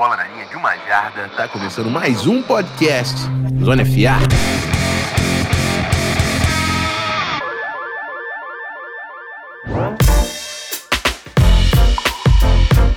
bola na linha de uma jarda. Tá começando mais um podcast Zona FA.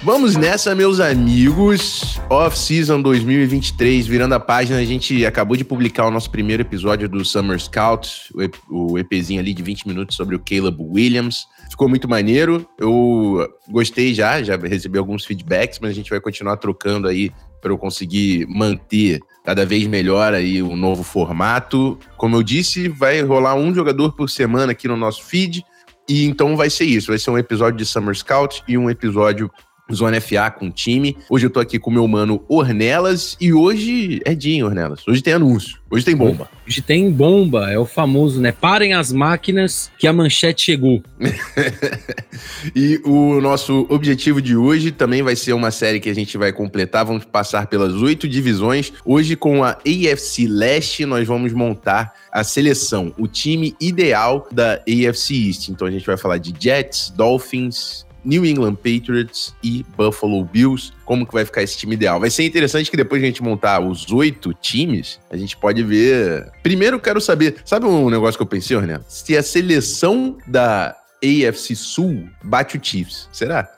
Vamos nessa, meus amigos. Off-season 2023, virando a página, a gente acabou de publicar o nosso primeiro episódio do Summer Scout, o EPzinho ali de 20 minutos sobre o Caleb Williams. Ficou muito maneiro. Eu gostei já, já recebi alguns feedbacks, mas a gente vai continuar trocando aí para eu conseguir manter cada vez melhor aí o novo formato. Como eu disse, vai rolar um jogador por semana aqui no nosso feed. E então vai ser isso, vai ser um episódio de Summer Scout e um episódio Zona FA com o time. Hoje eu tô aqui com o meu mano Ornelas e hoje é dia, Ornelas. Hoje tem anúncio. Hoje tem bomba. Hoje tem bomba, é o famoso, né? Parem as máquinas que a manchete chegou. e o nosso objetivo de hoje também vai ser uma série que a gente vai completar. Vamos passar pelas oito divisões. Hoje, com a AFC Leste, nós vamos montar a seleção, o time ideal da AFC East. Então a gente vai falar de Jets, Dolphins, New England Patriots e Buffalo Bills. Como que vai ficar esse time ideal? Vai ser interessante que depois a gente montar os oito times, a gente pode ver. Primeiro, quero saber, sabe um negócio que eu pensei, Renan? Se a seleção da AFC Sul bate o Chiefs, será?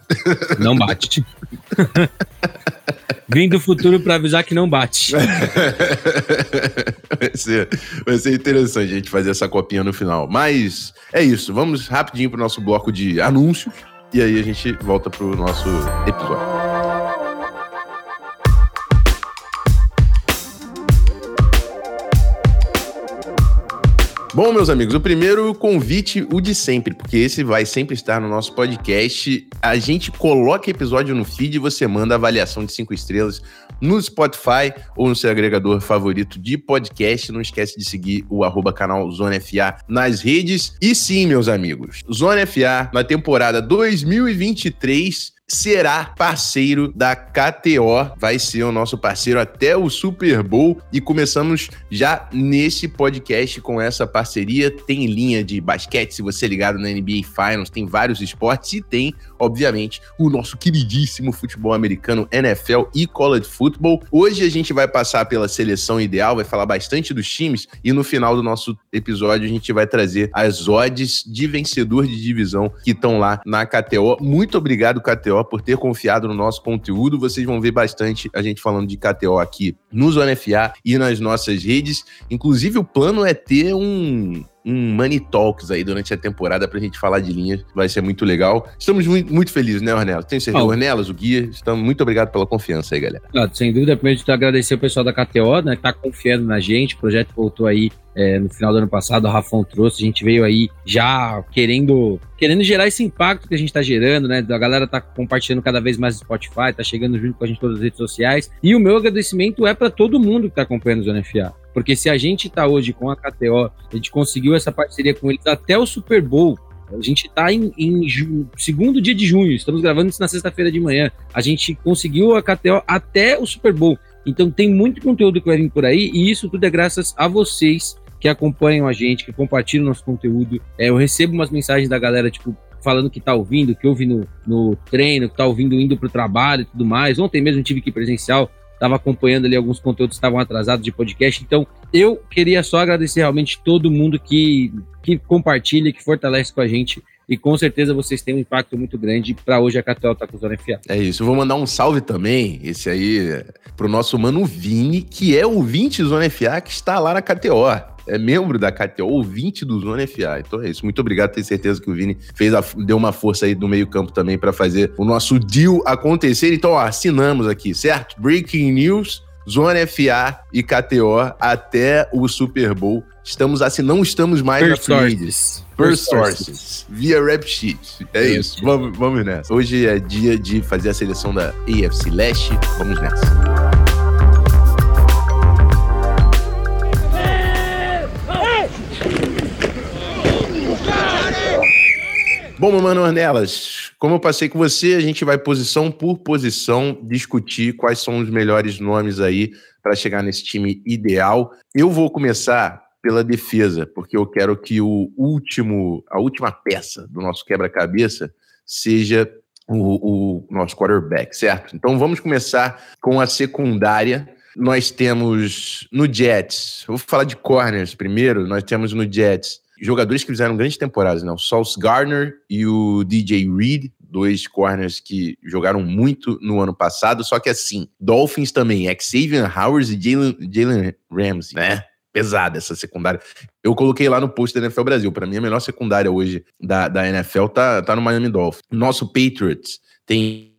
Não bate. Vim do futuro para avisar que não bate. vai, ser, vai ser interessante a gente fazer essa copinha no final. Mas é isso. Vamos rapidinho pro nosso bloco de anúncios. E aí a gente volta pro nosso episódio. Bom, meus amigos, o primeiro convite, o de sempre, porque esse vai sempre estar no nosso podcast. A gente coloca episódio no feed e você manda avaliação de cinco estrelas no Spotify ou no seu agregador favorito de podcast. Não esquece de seguir o arroba canal Zona FA nas redes. E sim, meus amigos, Zona FA na temporada 2023 será parceiro da KTO, vai ser o nosso parceiro até o Super Bowl e começamos já nesse podcast com essa parceria. Tem linha de basquete, se você é ligado na NBA Finals, tem vários esportes e tem, obviamente, o nosso queridíssimo futebol americano, NFL e college football. Hoje a gente vai passar pela seleção ideal, vai falar bastante dos times e no final do nosso episódio a gente vai trazer as odds de vencedor de divisão que estão lá na KTO. Muito obrigado, KTO por ter confiado no nosso conteúdo. Vocês vão ver bastante a gente falando de KTO aqui no Zona FA e nas nossas redes. Inclusive, o plano é ter um, um Money Talks aí durante a temporada pra gente falar de linhas. Vai ser muito legal. Estamos muito, muito felizes, né, Ornelas? Tenho certeza. Oh. Ornelas, o guia, estamos muito obrigado pela confiança aí, galera. Claro, sem dúvida, primeiro de agradecer o pessoal da KTO, né, que tá confiando na gente. O projeto voltou aí é, no final do ano passado, o Rafão trouxe, a gente veio aí já querendo querendo gerar esse impacto que a gente está gerando, né? A galera tá compartilhando cada vez mais Spotify, tá chegando junto com a gente em todas as redes sociais. E o meu agradecimento é para todo mundo que tá acompanhando o Zona FA. Porque se a gente tá hoje com a KTO, a gente conseguiu essa parceria com eles até o Super Bowl, a gente está em, em segundo dia de junho, estamos gravando isso na sexta-feira de manhã. A gente conseguiu a KTO até o Super Bowl. Então tem muito conteúdo que vai vir por aí e isso tudo é graças a vocês que acompanham a gente, que compartilham nosso conteúdo. É, eu recebo umas mensagens da galera, tipo, falando que tá ouvindo, que ouve no, no treino, que tá ouvindo indo pro trabalho e tudo mais. Ontem mesmo tive que ir presencial, estava acompanhando ali alguns conteúdos que estavam atrasados de podcast. Então, eu queria só agradecer realmente todo mundo que, que compartilha, que fortalece com a gente e com certeza vocês têm um impacto muito grande para hoje a KTO tá com Zona FA. É isso, eu vou mandar um salve também, esse aí, pro nosso mano Vini, que é o 20 Zona FA, que está lá na KTO é membro da KTO, ouvinte do Zona FA. Então é isso. Muito obrigado. Tenho certeza que o Vini fez a, deu uma força aí no meio-campo também para fazer o nosso deal acontecer. Então, ó, assinamos aqui, certo? Breaking news. Zona FA e KTO até o Super Bowl. Estamos assim, não estamos mais per na sources. Per, sources. sources. Via rap sheet. É, é isso. Vamos, vamos nessa. Hoje é dia de fazer a seleção da AFC Leste. Vamos nessa. Bom, Mano Ornelas, como eu passei com você, a gente vai posição por posição discutir quais são os melhores nomes aí para chegar nesse time ideal. Eu vou começar pela defesa, porque eu quero que o último, a última peça do nosso quebra-cabeça seja o, o nosso quarterback, certo? Então vamos começar com a secundária. Nós temos no Jets, vou falar de corners primeiro. Nós temos no Jets jogadores que fizeram grandes temporadas, né? O Sauce Gardner e o DJ Reed, dois corners que jogaram muito no ano passado, só que assim, Dolphins também, Xavier Howard e Jalen Ramsey, né? Pesada essa secundária. Eu coloquei lá no post da NFL Brasil. Para mim, a melhor secundária hoje da, da NFL tá, tá no Miami Dolphins. Nosso Patriots tem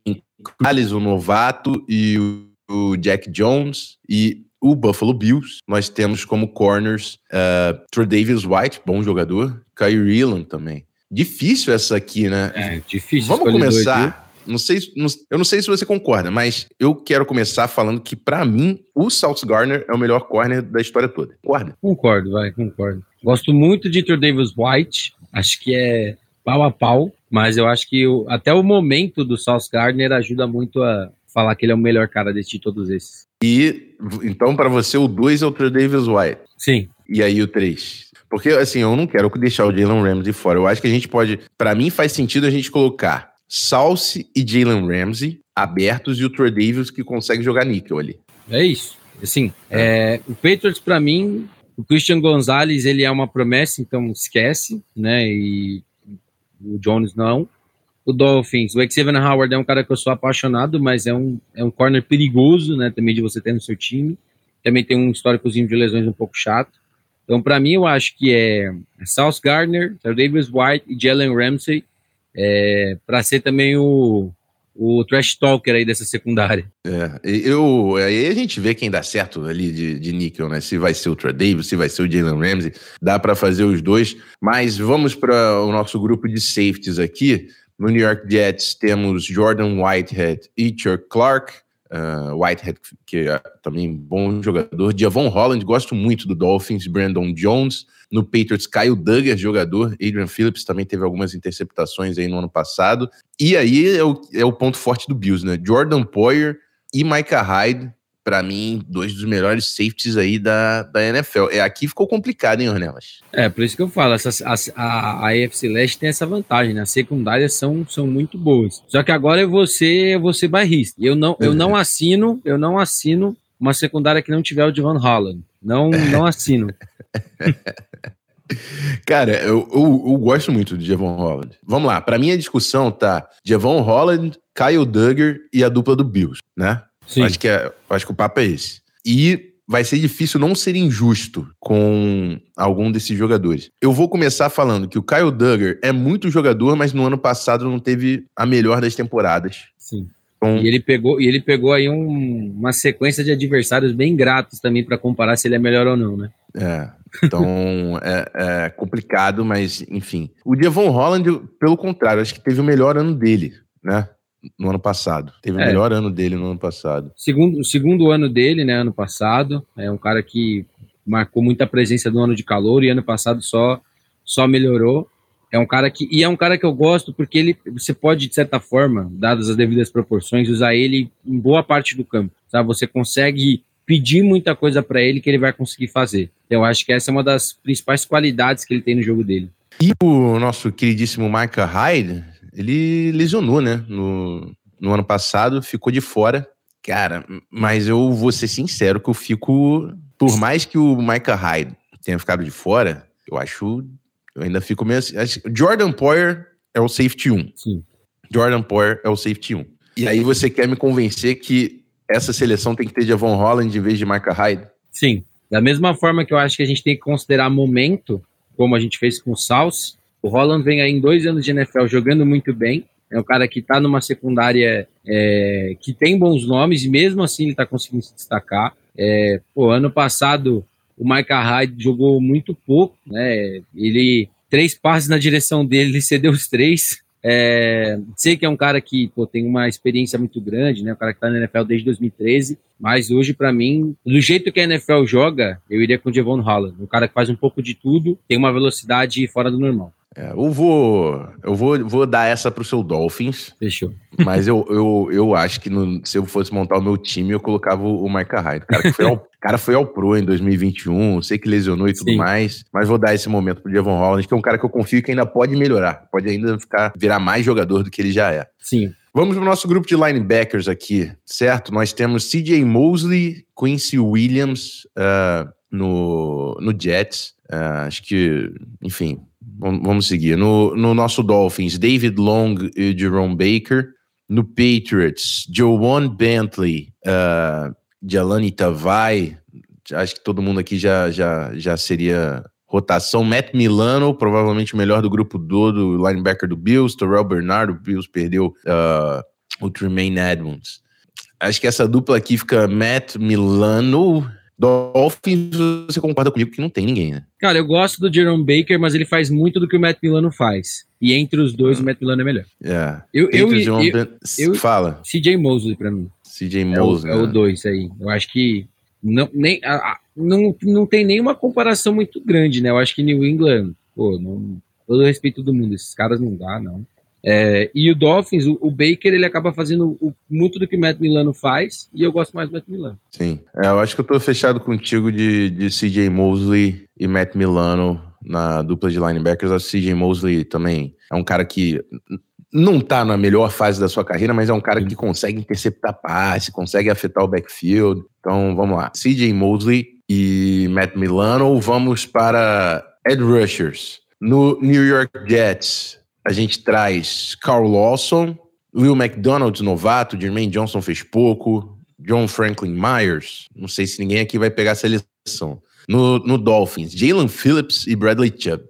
Carlos, o novato, e o, o Jack Jones. E o Buffalo Bills, nós temos como corners uh, Troy Davis White, bom jogador, Kyrie Elam também. Difícil essa aqui, né? É, difícil. Vamos começar. Não sei, não, eu não sei se você concorda, mas eu quero começar falando que, para mim, o South Garner é o melhor corner da história toda. Concorda? Concordo, vai, concordo. Gosto muito de Troy Davis White, acho que é pau a pau, mas eu acho que o, até o momento do South Gardner ajuda muito a falar que ele é o melhor cara de todos esses. E então, para você, o 2 é o Trey Davis White. Sim. E aí o 3. Porque, assim, eu não quero deixar o Jalen Ramsey fora. Eu acho que a gente pode. Para mim, faz sentido a gente colocar Salsi e Jalen Ramsey abertos e o Trey Davis que consegue jogar níquel ali. É isso. Assim, é. É, o Patriots, para mim, o Christian Gonzalez, ele é uma promessa, então esquece, né? E o Jones não o Dolphins. O Xavier Howard é um cara que eu sou apaixonado, mas é um, é um corner perigoso, né, também de você ter no seu time. Também tem um históricozinho de lesões um pouco chato. Então, para mim, eu acho que é South Gardner, Davis White e Jalen Ramsey, é, para ser também o, o trash talker aí dessa secundária. É, eu, aí a gente vê quem dá certo ali de, de níquel, né? Se vai ser o Trey Davis, se vai ser o Jalen Ramsey, dá para fazer os dois. Mas vamos para o nosso grupo de safeties aqui. No New York Jets temos Jordan Whitehead e Chuck Clark. Uh, Whitehead, que é também bom jogador. Javon Holland, gosto muito do Dolphins. Brandon Jones. No Patriots, Kyle Duggar, jogador. Adrian Phillips também teve algumas interceptações aí no ano passado. E aí é o, é o ponto forte do Bills, né? Jordan Poyer e Micah Hyde para mim, dois dos melhores safeties aí da, da NFL. É, aqui ficou complicado, hein, Ornelas? É, por isso que eu falo, a, a, a AFC Leste tem essa vantagem, né? As secundárias são, são muito boas. Só que agora eu vou ser, eu vou ser barrista. Eu não, eu não assino, eu não assino uma secundária que não tiver o Devon Holland. Não, não assino. Cara, eu, eu, eu, gosto muito de Javon Holland. Vamos lá, para mim a discussão tá Javon Holland, Kyle Duggar e a dupla do Bills, né? Sim. Acho que, é, acho que o papo é esse. E vai ser difícil não ser injusto com algum desses jogadores. Eu vou começar falando que o Kyle Duggar é muito jogador, mas no ano passado não teve a melhor das temporadas. Sim. Então, e ele pegou, e ele pegou aí um, uma sequência de adversários bem gratos também para comparar se ele é melhor ou não, né? É. Então é, é, complicado, mas enfim. O Devon Holland, pelo contrário, acho que teve o melhor ano dele, né? No ano passado. Teve é. o melhor ano dele no ano passado. Segundo, o segundo ano dele, né, ano passado. É um cara que marcou muita presença no ano de calor e ano passado só, só melhorou. É um cara que. E é um cara que eu gosto porque ele você pode, de certa forma, dadas as devidas proporções, usar ele em boa parte do campo. Sabe? Você consegue pedir muita coisa para ele que ele vai conseguir fazer. Eu acho que essa é uma das principais qualidades que ele tem no jogo dele. E o nosso queridíssimo Micah Hyde, ele lesionou, né? No, no ano passado, ficou de fora. Cara, mas eu vou ser sincero que eu fico. Por mais que o Micah Hyde tenha ficado de fora, eu acho. Eu ainda fico meio assim. Jordan Poyer é o safety 1. Sim. Jordan Poyer é o safety 1. E aí você quer me convencer que essa seleção tem que ter Javon Holland em vez de Micah Hyde? Sim. Da mesma forma que eu acho que a gente tem que considerar momento, como a gente fez com o South, o Holland vem aí em dois anos de NFL jogando muito bem. É um cara que está numa secundária é, que tem bons nomes e mesmo assim ele está conseguindo se destacar. É, pô, ano passado o Micah Hyde jogou muito pouco, né? Ele três passes na direção dele, ele cedeu os três. É, sei que é um cara que pô, tem uma experiência muito grande, né? Um cara que está na NFL desde 2013, mas hoje, para mim, do jeito que a NFL joga, eu iria com o Devon Holland. Um cara que faz um pouco de tudo, tem uma velocidade fora do normal. É, eu vou, eu vou, vou dar essa pro seu Dolphins. Fechou. Mas eu, eu, eu acho que no, se eu fosse montar o meu time, eu colocava o Micah Hyde. Cara que foi ao, cara foi ao Pro em 2021, sei que lesionou e tudo Sim. mais, mas vou dar esse momento pro Devon Holland, que é um cara que eu confio que ainda pode melhorar, pode ainda ficar virar mais jogador do que ele já é. Sim. Vamos pro nosso grupo de linebackers aqui, certo? Nós temos CJ Mosley, Quincy Williams uh, no, no Jets. Uh, acho que, enfim, vamos seguir. No, no nosso Dolphins, David Long e Jerome Baker. No Patriots, Joan Bentley, uh, Jalani Tavai, acho que todo mundo aqui já, já, já seria rotação. Matt Milano, provavelmente o melhor do grupo do, do linebacker do Bills. Terrell Bernard, o Bills perdeu uh, o Tremaine Edmonds. Acho que essa dupla aqui fica Matt Milano. Dolphins, você concorda comigo que não tem ninguém, né? Cara, eu gosto do Jerome Baker, mas ele faz muito do que o Matt Milano faz. E entre os dois, o Matt Milano é melhor. É. Eu, eu, eu, eu, eu, Fala. CJ Mosley pra mim. CJ Mosley. É o 2 né? aí. Eu acho que não, nem, a, não, não tem nenhuma comparação muito grande, né? Eu acho que New England, pô, não, todo respeito do mundo, esses caras não dá, não. É, e o Dolphins, o, o, Baker, ele acaba fazendo o, muito do que o Matt Milano faz, e eu gosto mais do Matt Milano. Sim, é, eu acho que eu tô fechado contigo de, de CJ Mosley e Matt Milano na dupla de linebackers. O CJ Mosley também é um cara que não tá na melhor fase da sua carreira, mas é um cara que consegue interceptar passe, consegue afetar o backfield. Então, vamos lá. CJ Mosley e Matt Milano. Vamos para Ed Rushers. No New York Jets, a gente traz Carl Lawson, Will McDonald, novato, Jermaine Johnson fez pouco, John Franklin Myers. Não sei se ninguém aqui vai pegar a seleção. No, no Dolphins, Jalen Phillips e Bradley Chubb.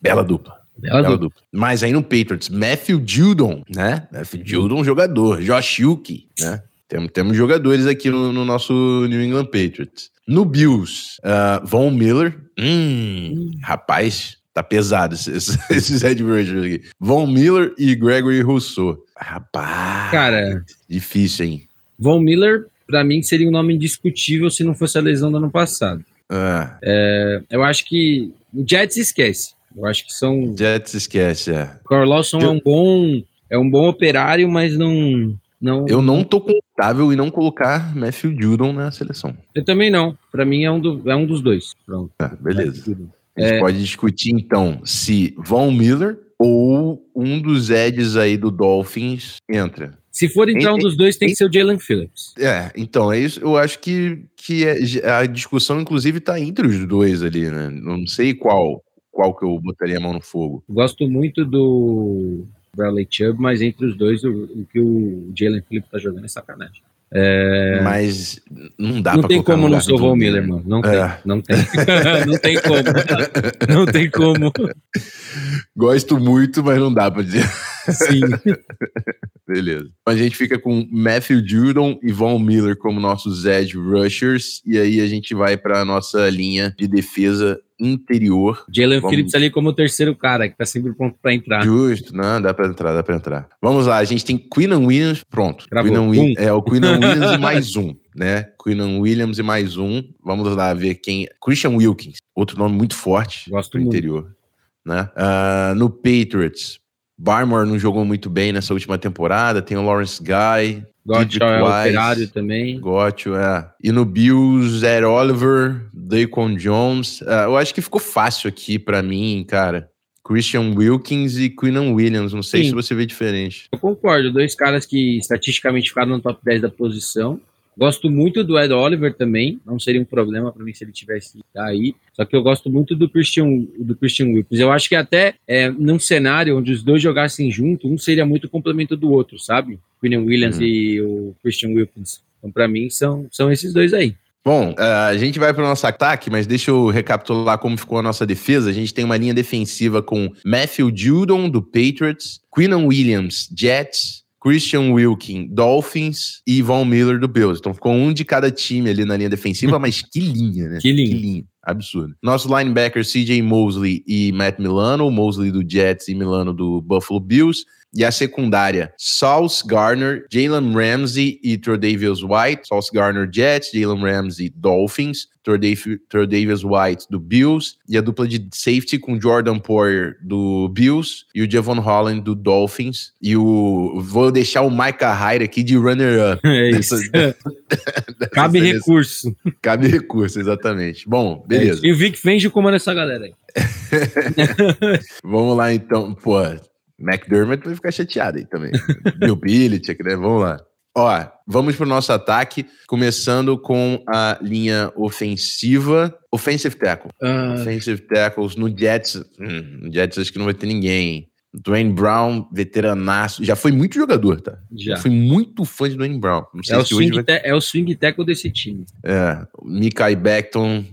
Bela dupla. Bela, Bela dupla. Mas aí no Patriots, Matthew Judon, né? Matthew Judon, jogador. Josh Yuki, né? Temos, temos jogadores aqui no, no nosso New England Patriots. No Bills, uh, Von Miller. Hum, rapaz, tá pesado esses, esses Ed Rushers aqui. Von Miller e Gregory Rousseau. Rapaz. Cara. Difícil, hein? Von Miller, pra mim, seria um nome indiscutível se não fosse a lesão do ano passado. Ah. É, eu acho que o Jets esquece. Eu acho que são. Jets esquece, é. Carl Lawson eu... é um bom. É um bom operário, mas não. não eu não tô confortável em não colocar Matthew Judon na seleção. Eu também não. Para mim é um, do, é um dos dois. Pronto. Ah, beleza. A gente é... pode discutir então se Von Miller ou um dos Eds aí do Dolphins entra. Se for então um dos dois, tem que ser o Jalen Phillips. É, então, é isso. Eu acho que, que é, a discussão, inclusive, tá entre os dois ali, né? Não sei qual qual que eu botaria a mão no fogo? Gosto muito do Bradley Chubb, mas entre os dois, o, o que o Jalen Phillips tá jogando é sacanagem. É... Mas não dá não pra tem como não salvar o Miller, mano. Não é. tem, não tem. não tem como. Não tem como. Gosto muito, mas não dá pra dizer. Sim. Beleza. A gente fica com Matthew Judon e Von Miller como nossos edge rushers. E aí a gente vai pra nossa linha de defesa interior. Jalen Vamos... Phillips ali como o terceiro cara, que tá sempre pronto para entrar. Justo, não, dá para entrar, dá para entrar. Vamos lá, a gente tem Queenan Williams, pronto. Queenan um. É o Queenan Williams e mais um, né? Queenan Williams e mais um. Vamos lá ver quem. Christian Wilkins, outro nome muito forte Gosto pro muito. interior. Né? Uh, no Patriots, Barmore não jogou muito bem nessa última temporada. Tem o Lawrence Guy, Gotcha é operário também. Gotcha, é. E no Bills, Ed Oliver, Daquan Jones. Uh, eu acho que ficou fácil aqui para mim, cara. Christian Wilkins e Quinnan Williams. Não sei Sim. se você vê diferente. Eu concordo. Dois caras que estatisticamente ficaram no top 10 da posição. Gosto muito do Ed Oliver também, não seria um problema para mim se ele tivesse aí. Só que eu gosto muito do Christian, do Christian Wilkins. Eu acho que até é, num cenário onde os dois jogassem junto, um seria muito complemento do outro, sabe? Quinn Williams uhum. e o Christian Wilkins. Então, para mim, são, são esses dois aí. Bom, uh, a gente vai para o nosso ataque, mas deixa eu recapitular como ficou a nossa defesa. A gente tem uma linha defensiva com Matthew Judon, do Patriots, Quinnan Williams, Jets, Christian Wilkin, Dolphins e Von Miller do Bills. Então ficou um de cada time ali na linha defensiva, mas que linha, né? Que linha. Que linha. Absurdo. Nosso linebacker CJ Mosley e Matt Milano, Mosley do Jets e Milano do Buffalo Bills. E a secundária, Sauce Garner, Jalen Ramsey e Tredavious White. Sauce Garner, Jets, Jalen Ramsey, Dolphins. Davis White do Bills e a dupla de safety com Jordan Poyer do Bills e o Javon Holland do Dolphins e o vou deixar o Micah Hyde aqui de runner up. É isso. Cabe recurso. Cabe recurso, exatamente. Bom, beleza. É e o Vic Fenge comanda essa galera aí. Vamos lá então, pô. McDermott vai ficar chateado aí também. Bill Belichick, né? Vamos lá. Ó, vamos pro nosso ataque, começando com a linha ofensiva. Offensive tackle. Uh... Offensive tackles no Jets. Hum, no Jets acho que não vai ter ninguém. Dwayne Brown, veteranaço. Já foi muito jogador, tá? Já. Fui muito fã de Dwayne Brown. Não sei é, se o swing vai... é o swing tackle desse time. É. Mikai Beckton,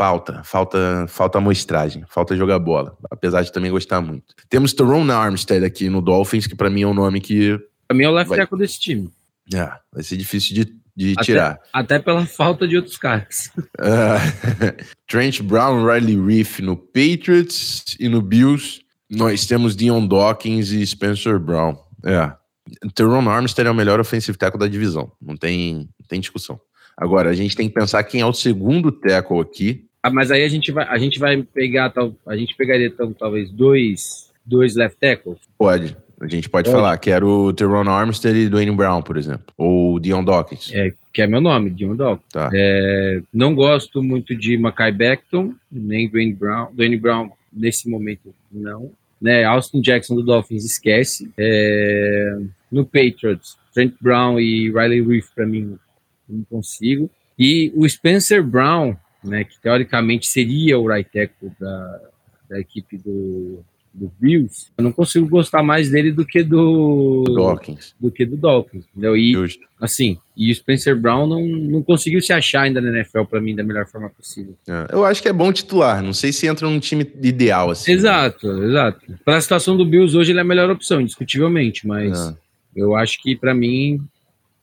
falta. Falta falta amostragem. Falta jogar bola. Apesar de também gostar muito. Temos Teron Armstead aqui no Dolphins, que para mim é um nome que... Pra mim é o left vai... tackle desse time. É, vai ser difícil de, de até, tirar. Até pela falta de outros caras. Uh, Trent Brown, Riley Reef no Patriots e no Bills. Nós temos Dion Dawkins e Spencer Brown. É. Teron Armstead é o melhor offensive tackle da divisão. Não tem, não tem discussão. Agora, a gente tem que pensar quem é o segundo tackle aqui. Ah, mas aí a gente vai, a gente vai pegar, a gente pegaria então, talvez dois, dois left tackles? Pode. A gente pode é. falar que era o Teron Armstead e Dwayne Brown, por exemplo. Ou Dion Dawkins. É, que é meu nome, Dion Dawkins. Tá. É, não gosto muito de Mackay Beckton, nem Dwayne Brown. Dwayne Brown, nesse momento, não. Né, Austin Jackson do Dolphins, esquece. É, no Patriots, Trent Brown e Riley Reef, para mim, não consigo. E o Spencer Brown, né, que teoricamente seria o right tackle da, da equipe do, do Bills, eu não consigo gostar mais dele do que do, do Dawkins. Do que do Dawkins, entendeu? E, Justo. assim, e o Spencer Brown não, não conseguiu se achar ainda na NFL para mim da melhor forma possível. É, eu acho que é bom titular, não sei se entra num time ideal assim. Exato, exato. Para a situação do Bills hoje ele é a melhor opção, indiscutivelmente, mas é. eu acho que para mim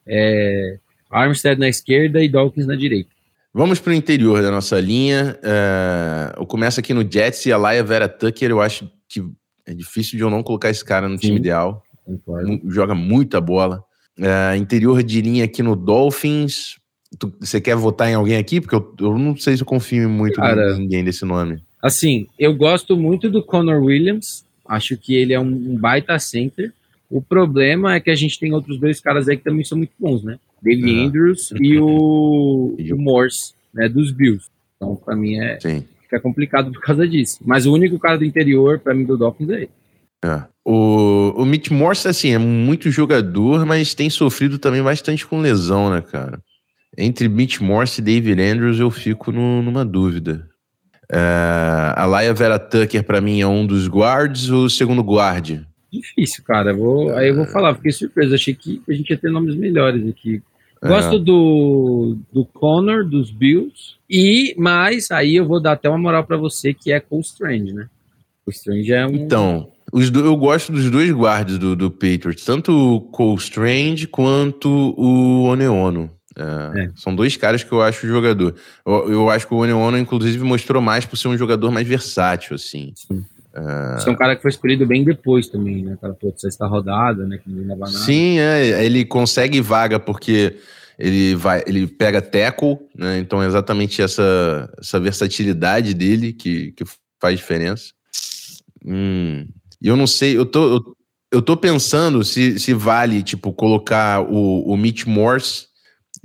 é Armstead na esquerda e Dawkins na direita. Vamos para o interior da nossa linha. Uh, eu começo aqui no Jets e a Laia Vera Tucker. Eu acho que é difícil de eu não colocar esse cara no Sim. time ideal. Joga muita bola. Uh, interior de linha aqui no Dolphins. Tu, você quer votar em alguém aqui? Porque eu, eu não sei se eu confio muito cara, em ninguém desse nome. Assim, eu gosto muito do Connor Williams. Acho que ele é um, um baita center. O problema é que a gente tem outros dois caras aí que também são muito bons, né? Dele Andrews e o, e o Morse, né? Dos Bills. Então, para mim, é, Sim fica complicado por causa disso. Mas o único cara do interior, para mim, do Dolphins é ele. É. O, o Mitch Morse, assim, é muito jogador, mas tem sofrido também bastante com lesão, né, cara? Entre Mitch Morse e David Andrews, eu fico no, numa dúvida. É, a Laia Vera Tucker, para mim, é um dos guards ou o segundo guard? Difícil, cara. vou, aí eu vou falar, fiquei surpreso. Achei que a gente ia ter nomes melhores aqui. Gosto é. do, do Connor, dos Bills. E, mas aí eu vou dar até uma moral para você, que é Cole Strange, né? O Strange é um. Então, os do, eu gosto dos dois guardas do, do Patriots, tanto o Cole Strange quanto o Oneono. É, é. São dois caras que eu acho jogador. Eu, eu acho que o Oneono, inclusive, mostrou mais por ser um jogador mais versátil, assim. Sim. É... é um cara que foi escolhido bem depois também, né? Aquela sexta rodada, né? Que ninguém nada. Sim, é, ele consegue vaga porque ele vai, ele pega tackle, né? Então é exatamente essa, essa versatilidade dele que, que faz diferença. Hum. E eu não sei, eu tô, eu, eu tô pensando se, se vale, tipo, colocar o, o Mitch Morse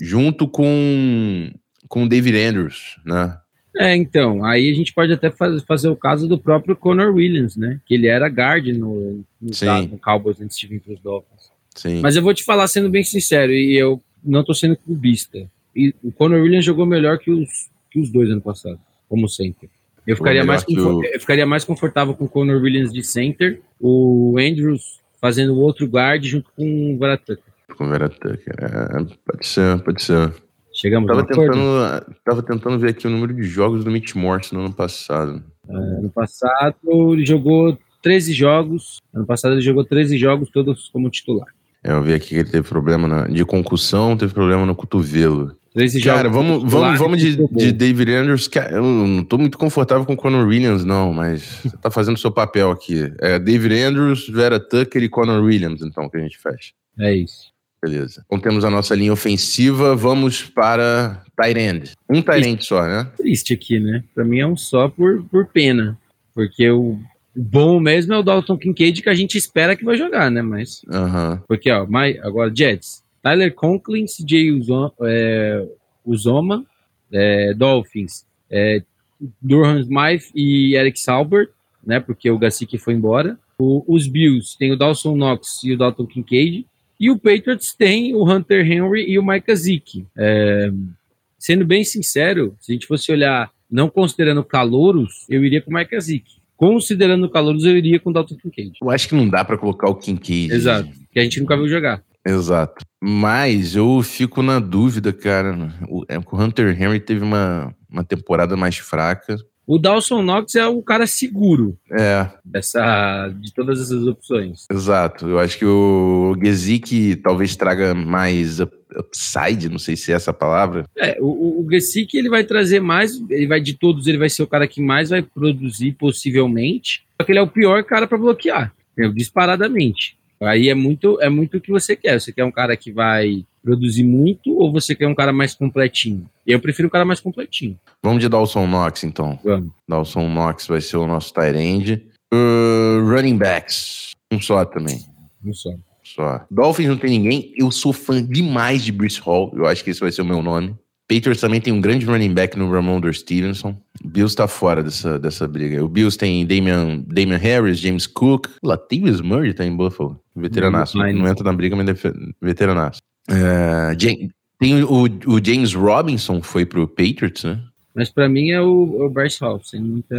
junto com, com o David Andrews, né? É, então, aí a gente pode até faz, fazer o caso do próprio Connor Williams, né? Que ele era guard no, no, no Cowboys antes de vir para os Dolphins. Sim. Mas eu vou te falar sendo bem sincero, e eu não tô sendo clubista. E o Connor Williams jogou melhor que os, que os dois ano passado, como sempre. Eu ficaria, mais o... eu ficaria mais confortável com o Connor Williams de center, o Andrews fazendo o outro guard junto com o Varatucker. Com o é, pode ser, pode ser. Chegamos tava tentando, tava tentando ver aqui o número de jogos do Mitch Morse no ano passado. É, ano passado ele jogou 13 jogos. Ano passado ele jogou 13 jogos, todos como titular. É, eu vi aqui que ele teve problema na, de concussão, teve problema no cotovelo. Cara, vamos, vamos, vamos de, de David Andrews. Eu não tô muito confortável com o Conor Williams, não, mas você tá fazendo o seu papel aqui. É David Andrews, Vera Tucker e Conor Williams, então, que a gente fecha. É isso. Beleza. Então temos a nossa linha ofensiva, vamos para Tyrande. Um Tyrande só, né? Triste aqui, né? Pra mim é um só por, por pena. Porque o bom mesmo é o Dalton Kincaid que a gente espera que vai jogar, né? Mas. Uhum. Porque, ó, my, agora Jets. Tyler Conklin, CJ Uzoma, é, Uzoma é, Dolphins, é, Durham Smythe e Eric Salbert, né, porque o Gassick foi embora. O, os Bills tem o Dawson Knox e o Dalton Kincaid. E o Patriots tem o Hunter Henry e o Mike Zick. É, sendo bem sincero, se a gente fosse olhar, não considerando calouros, eu iria com o Mike Zick. Considerando calouros, eu iria com o Dalton Kincaid. Eu acho que não dá para colocar o Kincaid. Exato, que a gente nunca viu jogar. Exato. Mas eu fico na dúvida, cara. O, é, o Hunter Henry teve uma, uma temporada mais fraca. O Dawson Knox é o cara seguro. É. Dessa, de todas essas opções. Exato. Eu acho que o Gesick talvez traga mais upside, não sei se é essa palavra. É, o, o Gesick ele vai trazer mais, ele vai de todos, ele vai ser o cara que mais vai produzir possivelmente. Só que ele é o pior cara para bloquear, disparadamente. Aí é muito é muito o que você quer. Você quer um cara que vai produzir muito ou você quer um cara mais completinho? Eu prefiro um cara mais completinho. Vamos de Dawson Knox, então. Vamos. Dawson Knox vai ser o nosso tight end. Uh, running backs. Um só também. Um só. Só. Dolphins não tem ninguém. Eu sou fã demais de Bruce Hall. Eu acho que esse vai ser o meu nome. Patriots também tem um grande running back no Ramondre Stevenson. Bills tá fora dessa, dessa briga. O Bills tem Damian, Damian Harris, James Cook. Latavius Murray tá em Buffalo. Veteranaço. Não, entra na briga, mas é veteranaço. É, tem o, o, James Robinson foi pro Patriots, né? Mas pra mim é o, o Bryce Hall. Sem muita...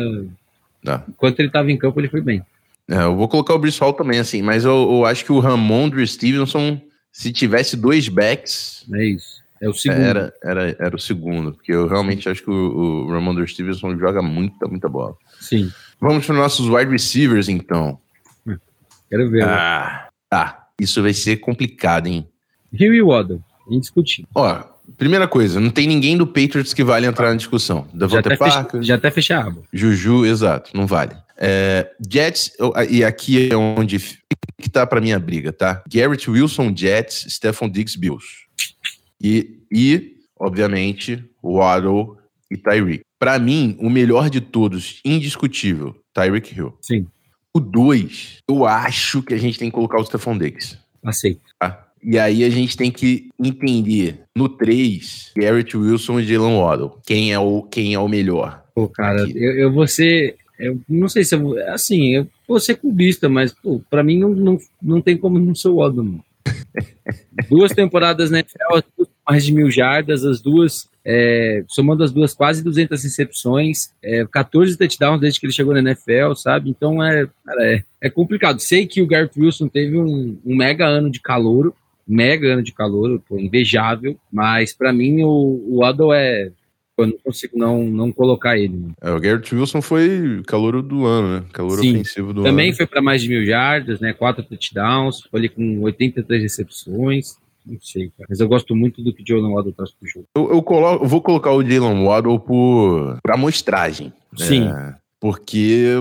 Ah. Enquanto ele tava em campo, ele foi bem. É, eu vou colocar o Bryce Hall também, assim. Mas eu, eu acho que o Ramondre Stevenson, se tivesse dois backs... É isso é o segundo. Era, era, era o segundo, porque eu realmente acho que o, o Ramondre Stevenson joga muita, muita bola. Sim. Vamos para os nossos wide receivers, então. Quero ver. Ah, tá. Isso vai ser complicado, hein? Rio e Waddle, indiscutível. Ó, primeira coisa, não tem ninguém do Patriots que vale entrar na discussão. Davante Parker. Já até fechar a aba. Juju, exato, não vale. É, Jets, e aqui é onde que tá para minha briga, tá? Garrett Wilson, Jets, Stephon Diggs, Bills. E, e obviamente, Waddle e Tyreek. Para mim, o melhor de todos, indiscutível, Tyreek Hill. Sim. O 2, eu acho que a gente tem que colocar o Stephon Diggs. Aceito. Tá? E aí a gente tem que entender no 3, Garrett Wilson e Jalen Waddle. Quem é o, quem é o melhor? Pô, cara, eu, eu vou ser. Eu não sei se eu vou. Assim, eu vou ser cubista, mas, pô, pra mim não, não, não tem como não ser o Waddle. Duas temporadas na NFL, mais de mil jardas, as duas, é, somando as duas, quase 200 recepções, é, 14 touchdowns desde que ele chegou na NFL, sabe? Então é, cara, é, é, complicado. Sei que o Garrett Wilson teve um, um mega ano de calor, mega ano de calor, pô, invejável, mas para mim o, o Waddle é eu não consigo não, não colocar ele. Né? É, o Garrett Wilson foi calor do ano, né? Calor Sim, ofensivo do também ano. Também foi para mais de mil jardas, né? Quatro touchdowns, foi ali com 83 recepções. Não sei, cara. Mas eu gosto muito do que o Jalen Waddle traz pro jogo. Eu, eu, coloco, vou colocar o Jalen Waddle por, pra amostragem. Sim. É, porque,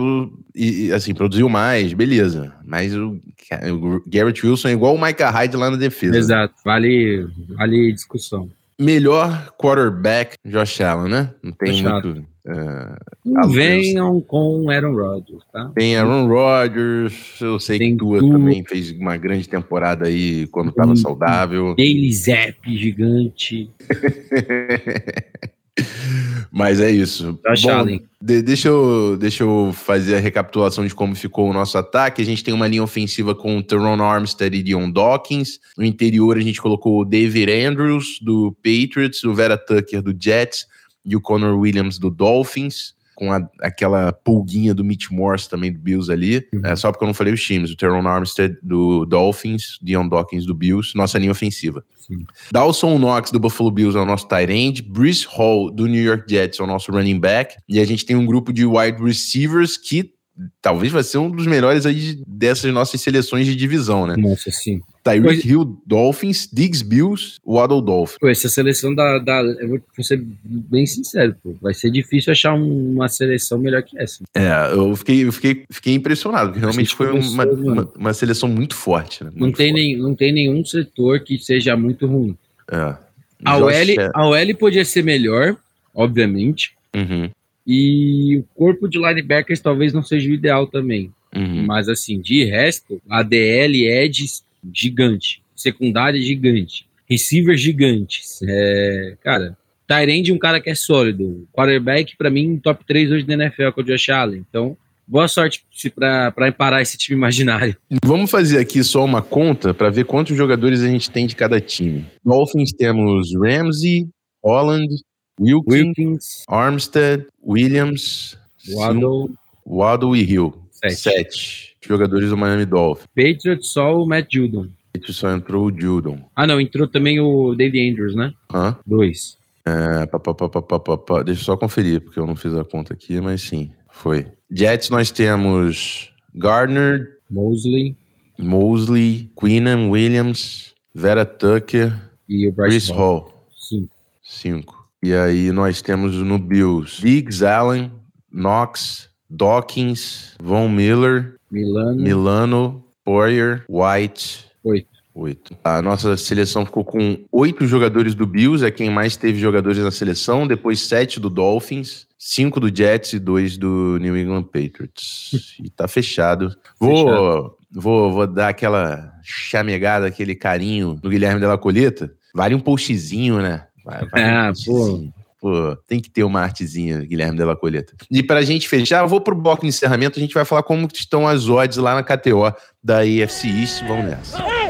e, assim, produziu mais, beleza. Mas o, o Garrett Wilson é igual o Micah Hyde lá na defesa. Exato. Vale, vale discussão. Melhor quarterback, Josh Allen, né? Não tem Josh muito. Uh, venham com Aaron Rodgers, tá? Tem Aaron Rodgers, eu sei tem que Tua tu... também fez uma grande temporada aí quando estava saudável. Daily Zap gigante. Mas é isso. Bom, de, deixa, eu, deixa eu fazer a recapitulação de como ficou o nosso ataque. A gente tem uma linha ofensiva com o Teron Armstead e Dion Dawkins. No interior, a gente colocou o David Andrews, do Patriots, o Vera Tucker, do Jets, e o Connor Williams, do Dolphins com a, aquela pulguinha do Mitch Morse também do Bills ali. Uhum. É, só porque eu não falei os times. O Teron Armstead do Dolphins, Dion Dawkins do Bills, nossa linha ofensiva. Sim. Dawson Knox do Buffalo Bills é o nosso tight end. Bruce Hall do New York Jets é o nosso running back. E a gente tem um grupo de wide receivers que talvez vai ser um dos melhores aí dessas nossas seleções de divisão, né? Nossa, sim. Tyreek Hill, Dolphins, Diggs, Bills, Waddle, Dolphins. Pô, essa seleção da, da. Eu vou ser bem sincero, pô. Vai ser difícil achar um, uma seleção melhor que essa. É, eu fiquei, eu fiquei, fiquei impressionado, porque realmente foi uma, uma, uma, seleção muito forte. Né? Muito não, tem nem, não tem nenhum setor que seja muito ruim. É. A OL, a OL podia ser melhor, obviamente. Uhum. E o corpo de linebackers talvez não seja o ideal também. Uhum. Mas assim, de resto, a DL é de gigante, secundária gigante, receiver gigantes. É, cara, Tyrande um cara que é sólido. Quarterback, para mim, top 3 hoje da NFL com o Josh Allen. Então, boa sorte para parar esse time imaginário. Vamos fazer aqui só uma conta para ver quantos jogadores a gente tem de cada time. Dolphins temos Ramsey, Holland, Wilkins, Wilkins Armstead, Williams, Waddle, Waddle e Hill. Sete. Sete jogadores do Miami Dolphins. Patriots só o Matt Judon. Patriots só entrou o Judon. Ah, não, entrou também o David Andrews, né? Hã? Dois. É, pá, pá, pá. Deixa eu só conferir, porque eu não fiz a conta aqui, mas sim, foi. Jets nós temos Gardner, Mosley, Mosley, Queenan Williams, Vera Tucker e o Bryce Hall. Hall. Cinco. Cinco. E aí nós temos no Bills Diggs, Allen, Knox, Dawkins, Von Miller, Milano, Milano Poirier, White. Oito. Oito. A nossa seleção ficou com oito jogadores do Bills, é quem mais teve jogadores na seleção. Depois sete do Dolphins, cinco do Jets e dois do New England Patriots. e tá fechado. Vou, fechado. vou, vou dar aquela chamegada, aquele carinho no Guilherme Della Coleta. Vale um postzinho, né? Vai, vai ah, pô. Pô, tem que ter uma artezinha, Guilherme Della Coleta. E pra gente fechar, eu vou pro bloco de encerramento, a gente vai falar como estão as odds lá na KTO da AFC East. Vamos nessa.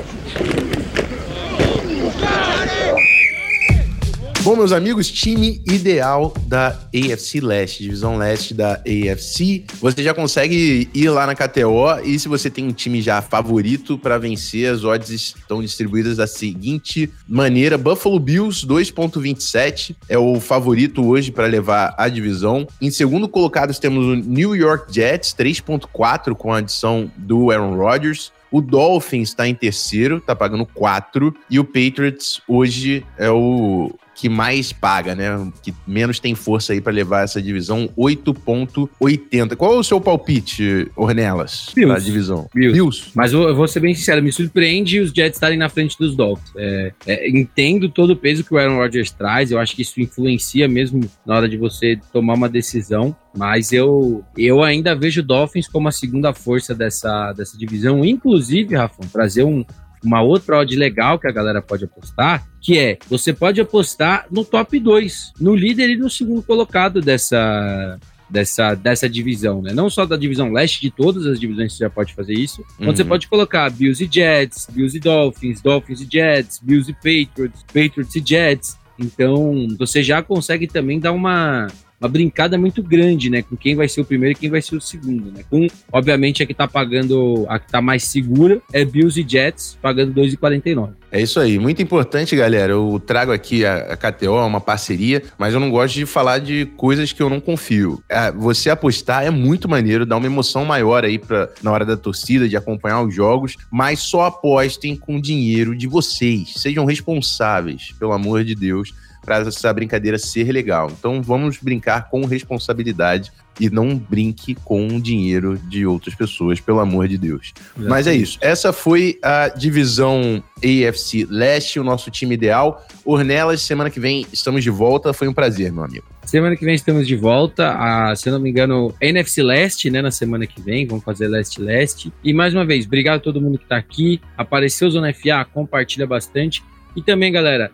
Bom, meus amigos, time ideal da AFC Leste, divisão leste da AFC. Você já consegue ir lá na KTO e se você tem um time já favorito para vencer, as odds estão distribuídas da seguinte maneira: Buffalo Bills 2.27 é o favorito hoje para levar a divisão. Em segundo colocado temos o New York Jets 3.4 com a adição do Aaron Rodgers. O Dolphins está em terceiro, está pagando 4. E o Patriots hoje é o que mais paga, né? Que menos tem força aí para levar essa divisão, 8.80. Qual é o seu palpite, Ornelas, para a divisão? Bills. Bills. Mas eu, vou ser bem sincero, me surpreende os Jets estarem na frente dos Dolphins. É, é, entendo todo o peso que o Aaron Rodgers traz, eu acho que isso influencia mesmo na hora de você tomar uma decisão, mas eu, eu ainda vejo o Dolphins como a segunda força dessa, dessa divisão, inclusive, Rafa, trazer um, uma outra odd legal que a galera pode apostar, que é você pode apostar no top 2, no líder e no segundo colocado dessa dessa, dessa divisão, né? Não só da divisão leste, de todas as divisões você já pode fazer isso. Então uhum. você pode colocar Bills e Jets, Bills e Dolphins, Dolphins e Jets, Bills e Patriots, Patriots e Jets. Então você já consegue também dar uma uma brincada muito grande, né? Com quem vai ser o primeiro e quem vai ser o segundo, né? Com, obviamente, a que tá pagando, a que tá mais segura é Bills e Jets, pagando 2,49. É isso aí, muito importante, galera. Eu trago aqui a, KTO, uma parceria, mas eu não gosto de falar de coisas que eu não confio. É, você apostar é muito maneiro, dá uma emoção maior aí pra, na hora da torcida, de acompanhar os jogos, mas só apostem com o dinheiro de vocês. Sejam responsáveis, pelo amor de Deus para essa brincadeira ser legal. Então vamos brincar com responsabilidade e não brinque com o dinheiro de outras pessoas, pelo amor de Deus. Exatamente. Mas é isso. Essa foi a divisão AFC Leste, o nosso time ideal. Ornelas, semana que vem estamos de volta. Foi um prazer, meu amigo. Semana que vem estamos de volta. A, se eu não me engano, NFC Leste, né? Na semana que vem. Vamos fazer Leste-Leste. E mais uma vez, obrigado a todo mundo que está aqui. Apareceu Zona FA, compartilha bastante. E também, galera,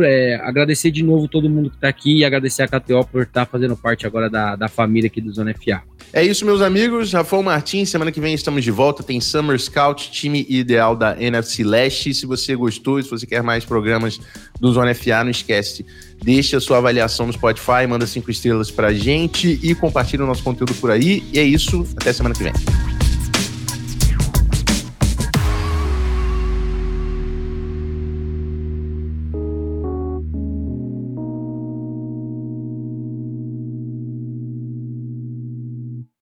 é, agradecer de novo todo mundo que está aqui e agradecer a KTO por estar tá fazendo parte agora da, da família aqui do Zona FA. É isso, meus amigos. Rafael Martins, semana que vem estamos de volta. Tem Summer Scout, time ideal da NFC Leste. Se você gostou, se você quer mais programas do Zona FA, não esquece. Deixa a sua avaliação no Spotify, manda cinco estrelas pra gente e compartilha o nosso conteúdo por aí. E é isso. Até semana que vem.